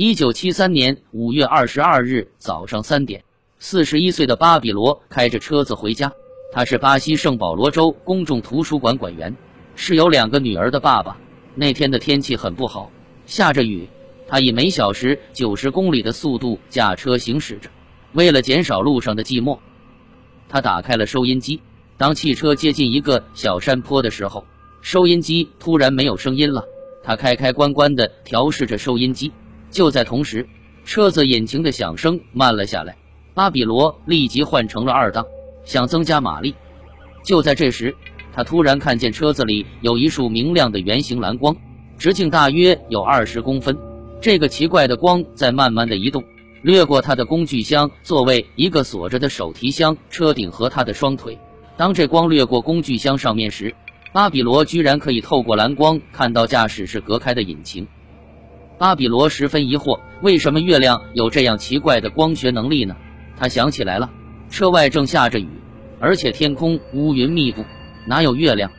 一九七三年五月二十二日早上三点，四十一岁的巴比罗开着车子回家。他是巴西圣保罗州公众图书馆馆员，是有两个女儿的爸爸。那天的天气很不好，下着雨。他以每小时九十公里的速度驾车行驶着，为了减少路上的寂寞，他打开了收音机。当汽车接近一个小山坡的时候，收音机突然没有声音了。他开开关关地调试着收音机。就在同时，车子引擎的响声慢了下来。巴比罗立即换成了二档，想增加马力。就在这时，他突然看见车子里有一束明亮的圆形蓝光，直径大约有二十公分。这个奇怪的光在慢慢的移动，掠过他的工具箱座位、一个锁着的手提箱、车顶和他的双腿。当这光掠过工具箱上面时，巴比罗居然可以透过蓝光看到驾驶室隔开的引擎。巴比罗十分疑惑，为什么月亮有这样奇怪的光学能力呢？他想起来了，车外正下着雨，而且天空乌云密布，哪有月亮？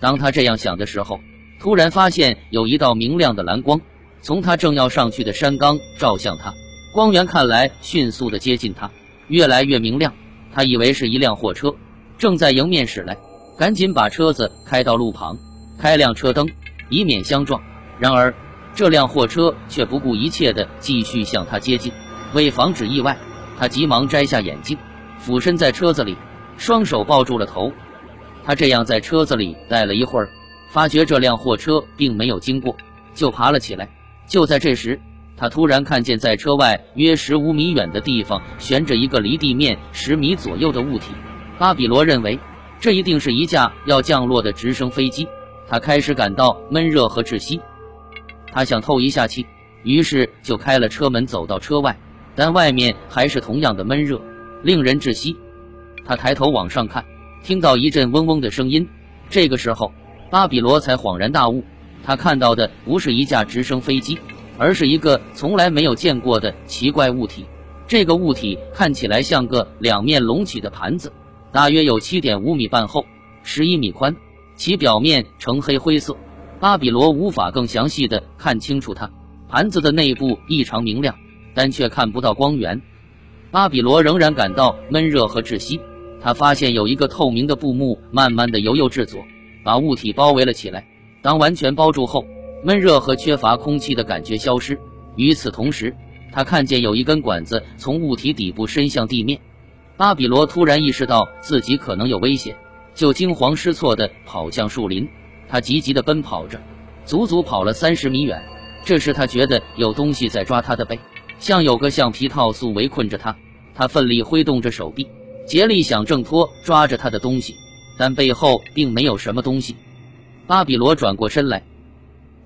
当他这样想的时候，突然发现有一道明亮的蓝光。从他正要上去的山岗照向他，光源看来迅速的接近他，越来越明亮。他以为是一辆货车正在迎面驶来，赶紧把车子开到路旁，开亮车灯，以免相撞。然而，这辆货车却不顾一切的继续向他接近。为防止意外，他急忙摘下眼镜，俯身在车子里，双手抱住了头。他这样在车子里待了一会儿，发觉这辆货车并没有经过，就爬了起来。就在这时，他突然看见在车外约十五米远的地方悬着一个离地面十米左右的物体。巴比罗认为这一定是一架要降落的直升飞机。他开始感到闷热和窒息，他想透一下气，于是就开了车门走到车外，但外面还是同样的闷热，令人窒息。他抬头往上看，听到一阵嗡嗡的声音。这个时候，巴比罗才恍然大悟。他看到的不是一架直升飞机，而是一个从来没有见过的奇怪物体。这个物体看起来像个两面隆起的盘子，大约有七点五米半厚，十一米宽，其表面呈黑灰色。巴比罗无法更详细的看清楚它。盘子的内部异常明亮，但却看不到光源。巴比罗仍然感到闷热和窒息。他发现有一个透明的布幕慢慢的由右至左，把物体包围了起来。当完全包住后，闷热和缺乏空气的感觉消失。与此同时，他看见有一根管子从物体底部伸向地面。巴比罗突然意识到自己可能有危险，就惊慌失措地跑向树林。他急急地奔跑着，足足跑了三十米远。这时，他觉得有东西在抓他的背，像有个橡皮套束围困着他。他奋力挥动着手臂，竭力想挣脱抓着他的东西，但背后并没有什么东西。巴比罗转过身来，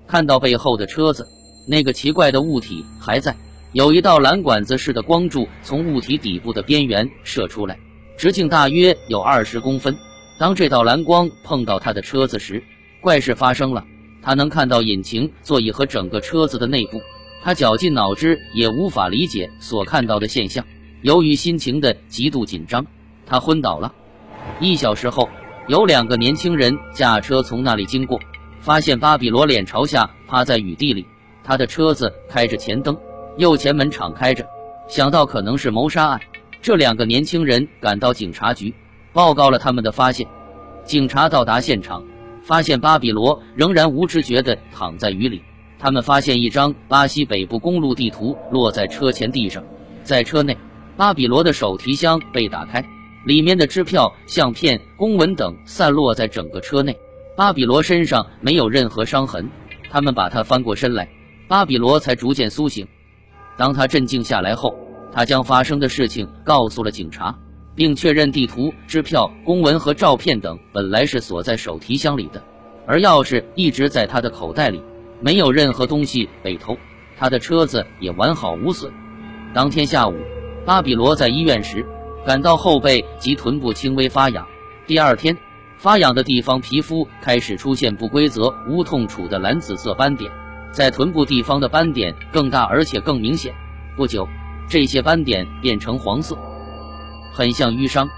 看到背后的车子，那个奇怪的物体还在。有一道蓝管子似的光柱从物体底部的边缘射出来，直径大约有二十公分。当这道蓝光碰到他的车子时，怪事发生了，他能看到引擎、座椅和整个车子的内部。他绞尽脑汁也无法理解所看到的现象。由于心情的极度紧张，他昏倒了。一小时后。有两个年轻人驾车从那里经过，发现巴比罗脸朝下趴在雨地里，他的车子开着前灯，右前门敞开着，想到可能是谋杀案。这两个年轻人赶到警察局，报告了他们的发现。警察到达现场，发现巴比罗仍然无知觉地躺在雨里。他们发现一张巴西北部公路地图落在车前地上，在车内，巴比罗的手提箱被打开。里面的支票、相片、公文等散落在整个车内。巴比罗身上没有任何伤痕。他们把他翻过身来，巴比罗才逐渐苏醒。当他镇静下来后，他将发生的事情告诉了警察，并确认地图、支票、公文和照片等本来是锁在手提箱里的，而钥匙一直在他的口袋里，没有任何东西被偷。他的车子也完好无损。当天下午，巴比罗在医院时。感到后背及臀部轻微发痒，第二天，发痒的地方皮肤开始出现不规则、无痛楚的蓝紫色斑点，在臀部地方的斑点更大而且更明显。不久，这些斑点变成黄色，很像淤伤。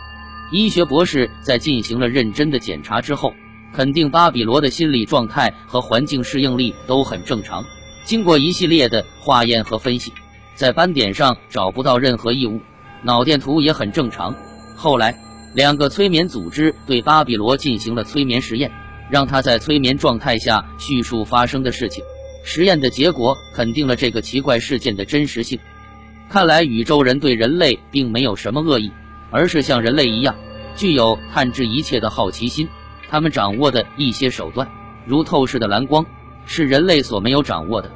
医学博士在进行了认真的检查之后，肯定巴比罗的心理状态和环境适应力都很正常。经过一系列的化验和分析，在斑点上找不到任何异物，脑电图也很正常。后来，两个催眠组织对巴比罗进行了催眠实验，让他在催眠状态下叙述发生的事情。实验的结果肯定了这个奇怪事件的真实性。看来宇宙人对人类并没有什么恶意，而是像人类一样，具有探知一切的好奇心。他们掌握的一些手段，如透视的蓝光，是人类所没有掌握的。